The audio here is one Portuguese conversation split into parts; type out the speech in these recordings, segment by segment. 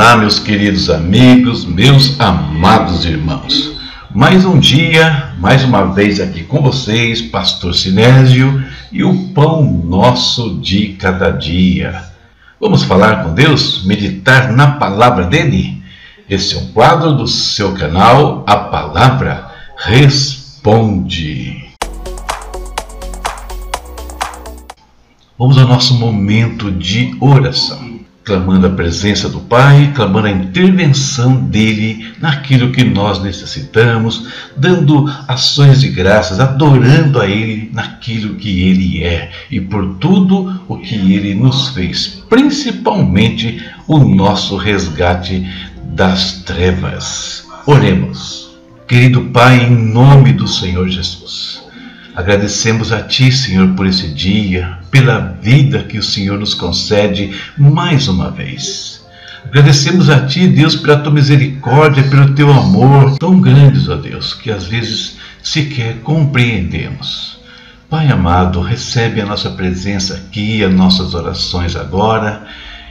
Olá, meus queridos amigos, meus amados irmãos. Mais um dia, mais uma vez aqui com vocês, Pastor Sinésio e o pão nosso de cada dia. Vamos falar com Deus, meditar na palavra dele? Esse é um quadro do seu canal, A Palavra Responde. Vamos ao nosso momento de oração clamando a presença do Pai, clamando a intervenção dele naquilo que nós necessitamos, dando ações de graças, adorando a Ele naquilo que Ele é e por tudo o que Ele nos fez, principalmente o nosso resgate das trevas. Oremos. Querido Pai, em nome do Senhor Jesus. Agradecemos a Ti, Senhor, por esse dia, pela vida que o Senhor nos concede mais uma vez. Agradecemos a Ti, Deus, pela Tua misericórdia, pelo Teu amor tão grandes, ó Deus, que às vezes sequer compreendemos. Pai amado, recebe a nossa presença aqui, as nossas orações agora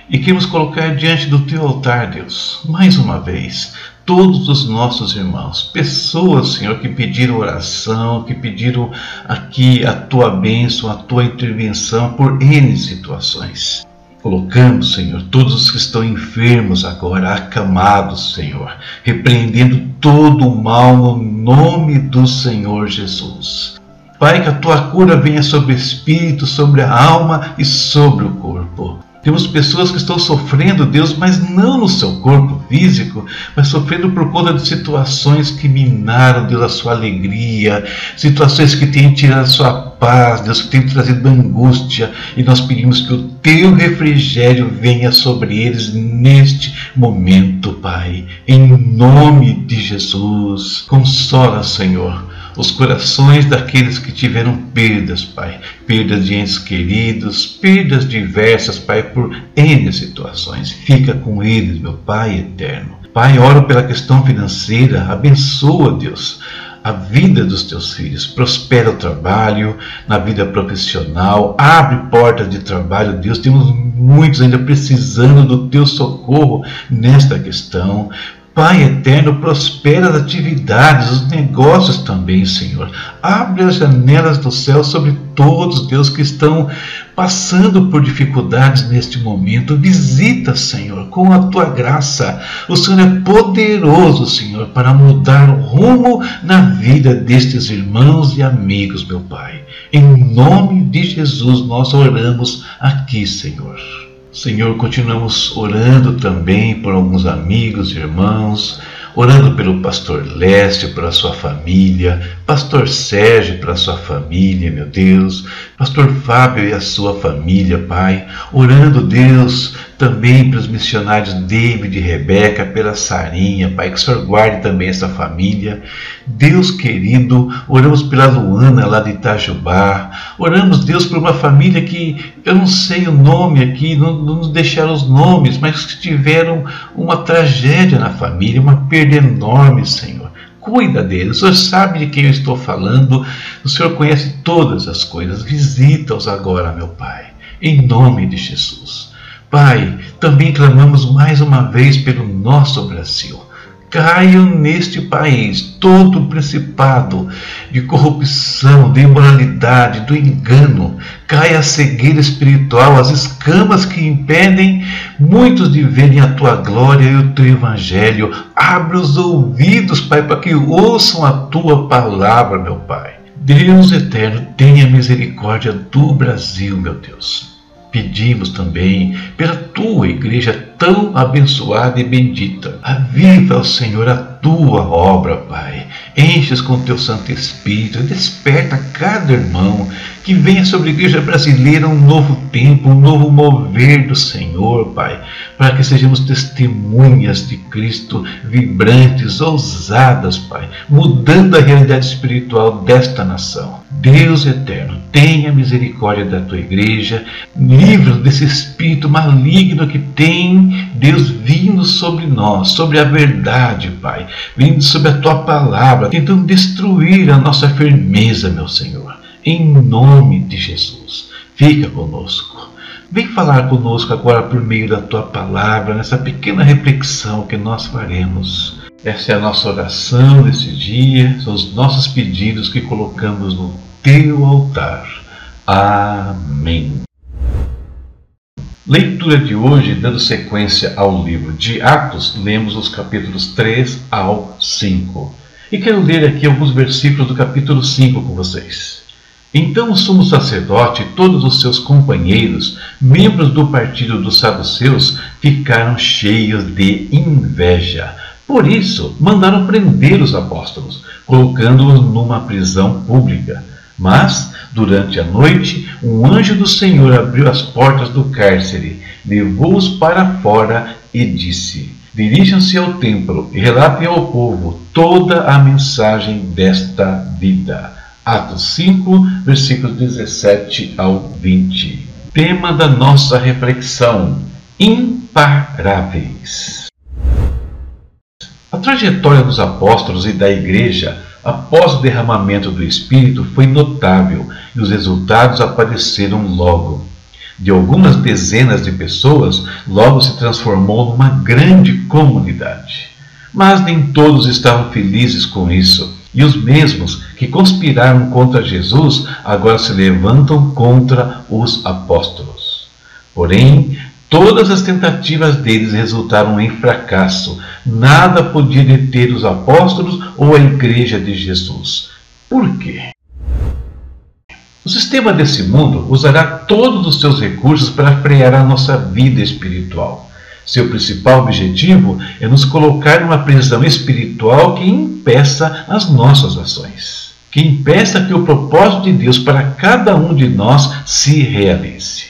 e queremos colocar diante do Teu altar, Deus, mais uma vez, todos os nossos irmãos, pessoas, Senhor, que pediram oração, que pediram aqui a tua bênção, a tua intervenção por N situações. Colocamos, Senhor, todos os que estão enfermos agora, acamados, Senhor, repreendendo todo o mal no nome do Senhor Jesus. Pai, que a tua cura venha sobre o espírito, sobre a alma e sobre o corpo. Temos pessoas que estão sofrendo, Deus, mas não no seu corpo físico, mas sofrendo por conta de situações que minaram, Deus, a sua alegria, situações que têm tirado a sua paz, Deus, que têm trazido angústia, e nós pedimos que o teu refrigério venha sobre eles neste momento, Pai. Em nome de Jesus, consola, Senhor os corações daqueles que tiveram perdas, Pai, perdas de entes queridos, perdas diversas, Pai, por N situações. Fica com eles, meu Pai eterno. Pai, oro pela questão financeira, abençoa, Deus, a vida dos teus filhos, prospera o trabalho, na vida profissional, abre portas de trabalho, Deus. Temos muitos ainda precisando do teu socorro nesta questão. Pai eterno, prospera as atividades, os negócios também, Senhor. Abre as janelas do céu sobre todos, Deus, que estão passando por dificuldades neste momento. Visita, Senhor, com a tua graça. O Senhor é poderoso, Senhor, para mudar o rumo na vida destes irmãos e amigos, meu Pai. Em nome de Jesus nós oramos aqui, Senhor. Senhor, continuamos orando também por alguns amigos, irmãos, orando pelo pastor Lécio, pela sua família, pastor Sérgio, pela sua família, meu Deus, pastor Fábio e a sua família, Pai, orando, Deus, também pelos missionários David e Rebeca, pela Sarinha, Pai, que o Senhor guarde também essa família. Deus querido, oramos pela Luana lá de Itajubá, oramos, Deus, por uma família que eu não sei o nome aqui, não nos deixaram os nomes, mas que tiveram uma tragédia na família, uma perda enorme, Senhor. Cuida deles, o Senhor sabe de quem eu estou falando, o Senhor conhece todas as coisas, visita-os agora, meu Pai, em nome de Jesus. Pai, também clamamos mais uma vez pelo nosso Brasil. Caiam neste país todo o principado de corrupção, de imoralidade, do engano. Caia a cegueira espiritual, as escamas que impedem muitos de verem a tua glória e o teu evangelho. Abre os ouvidos, Pai, para que ouçam a tua palavra, meu Pai. Deus eterno, tenha misericórdia do Brasil, meu Deus. Pedimos também pela tua igreja tão abençoada e bendita. Aviva, Senhor, a tua obra, Pai. Enches com teu Santo Espírito, desperta cada irmão que venha sobre a igreja brasileira um novo tempo, um novo mover do Senhor, Pai, para que sejamos testemunhas de Cristo vibrantes, ousadas, Pai, mudando a realidade espiritual desta nação. Deus eterno, tenha misericórdia da tua igreja, livra desse espírito maligno que tem Deus vindo sobre nós, sobre a verdade, Pai, vindo sobre a tua palavra, tentando destruir a nossa firmeza, meu Senhor. Em nome de Jesus, fica conosco. Vem falar conosco agora por meio da tua palavra, nessa pequena reflexão que nós faremos. Essa é a nossa oração desse dia, são os nossos pedidos que colocamos no teu altar. Amém. Leitura de hoje, dando sequência ao livro de Atos, lemos os capítulos 3 ao 5. E quero ler aqui alguns versículos do capítulo 5 com vocês. Então o sumo sacerdote e todos os seus companheiros, membros do partido dos saduceus, ficaram cheios de inveja. Por isso, mandaram prender os apóstolos, colocando-os numa prisão pública. Mas, durante a noite, um anjo do Senhor abriu as portas do cárcere, levou-os para fora e disse: Dirijam-se ao templo e relatem ao povo toda a mensagem desta vida. Atos 5, versículos 17 ao 20. Tema da nossa reflexão: Imparáveis. A trajetória dos apóstolos e da igreja após o derramamento do Espírito foi notável e os resultados apareceram logo de algumas dezenas de pessoas, logo se transformou numa grande comunidade. Mas nem todos estavam felizes com isso, e os mesmos que conspiraram contra Jesus agora se levantam contra os apóstolos. Porém, todas as tentativas deles resultaram em fracasso. Nada podia deter os apóstolos ou a igreja de Jesus. Por quê? O sistema desse mundo usará todos os seus recursos para frear a nossa vida espiritual. Seu principal objetivo é nos colocar numa prisão espiritual que impeça as nossas ações, que impeça que o propósito de Deus para cada um de nós se realize.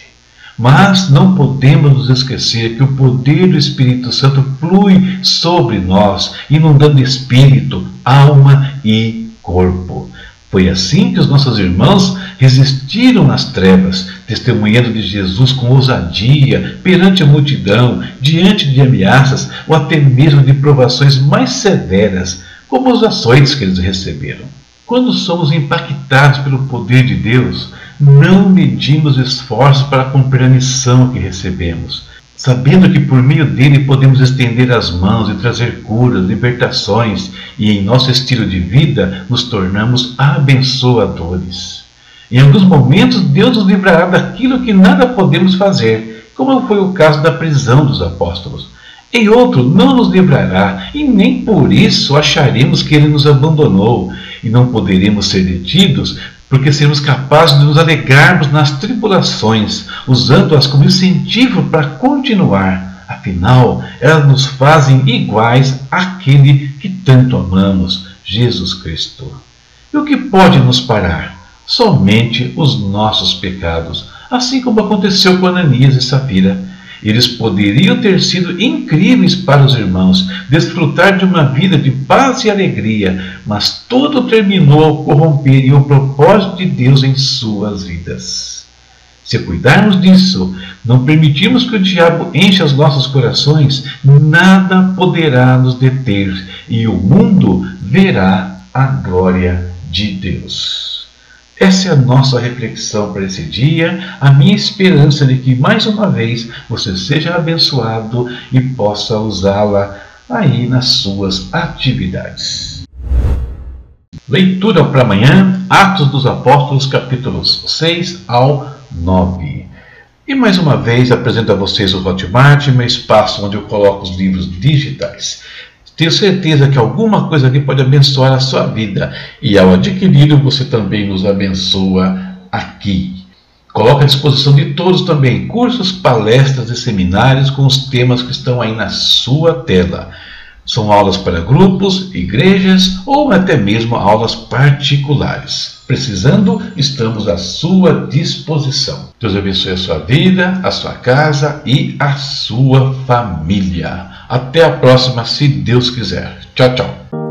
Mas não podemos nos esquecer que o poder do Espírito Santo flui sobre nós, inundando espírito, alma e corpo. Foi assim que os nossos irmãos resistiram nas trevas, testemunhando de Jesus com ousadia perante a multidão, diante de ameaças ou até mesmo de provações mais severas, como os açoites que eles receberam. Quando somos impactados pelo poder de Deus, não medimos esforços para cumprir a missão que recebemos sabendo que por meio dele podemos estender as mãos e trazer curas, libertações, e em nosso estilo de vida nos tornamos abençoadores. Em alguns momentos, Deus nos livrará daquilo que nada podemos fazer, como foi o caso da prisão dos apóstolos. Em outro, não nos livrará, e nem por isso acharemos que ele nos abandonou, e não poderemos ser detidos, porque seremos capazes de nos alegrarmos nas tribulações, usando-as como incentivo para continuar. Afinal, elas nos fazem iguais àquele que tanto amamos, Jesus Cristo. E o que pode nos parar? Somente os nossos pecados, assim como aconteceu com Ananias e Safira. Eles poderiam ter sido incríveis para os irmãos, desfrutar de uma vida de paz e alegria, mas tudo terminou ao o propósito de Deus em suas vidas. Se cuidarmos disso, não permitirmos que o diabo encha os nossos corações, nada poderá nos deter e o mundo verá a glória de Deus. Essa é a nossa reflexão para esse dia, a minha esperança de que mais uma vez você seja abençoado e possa usá-la aí nas suas atividades. Leitura para amanhã, Atos dos Apóstolos, capítulos 6 ao 9. E mais uma vez apresento a vocês o Hotmart, meu espaço onde eu coloco os livros digitais. Tenho certeza que alguma coisa aqui pode abençoar a sua vida. E ao adquirir, você também nos abençoa aqui. Coloco à disposição de todos também cursos, palestras e seminários com os temas que estão aí na sua tela. São aulas para grupos, igrejas ou até mesmo aulas particulares. Precisando, estamos à sua disposição. Deus abençoe a sua vida, a sua casa e a sua família. Até a próxima, se Deus quiser. Tchau, tchau.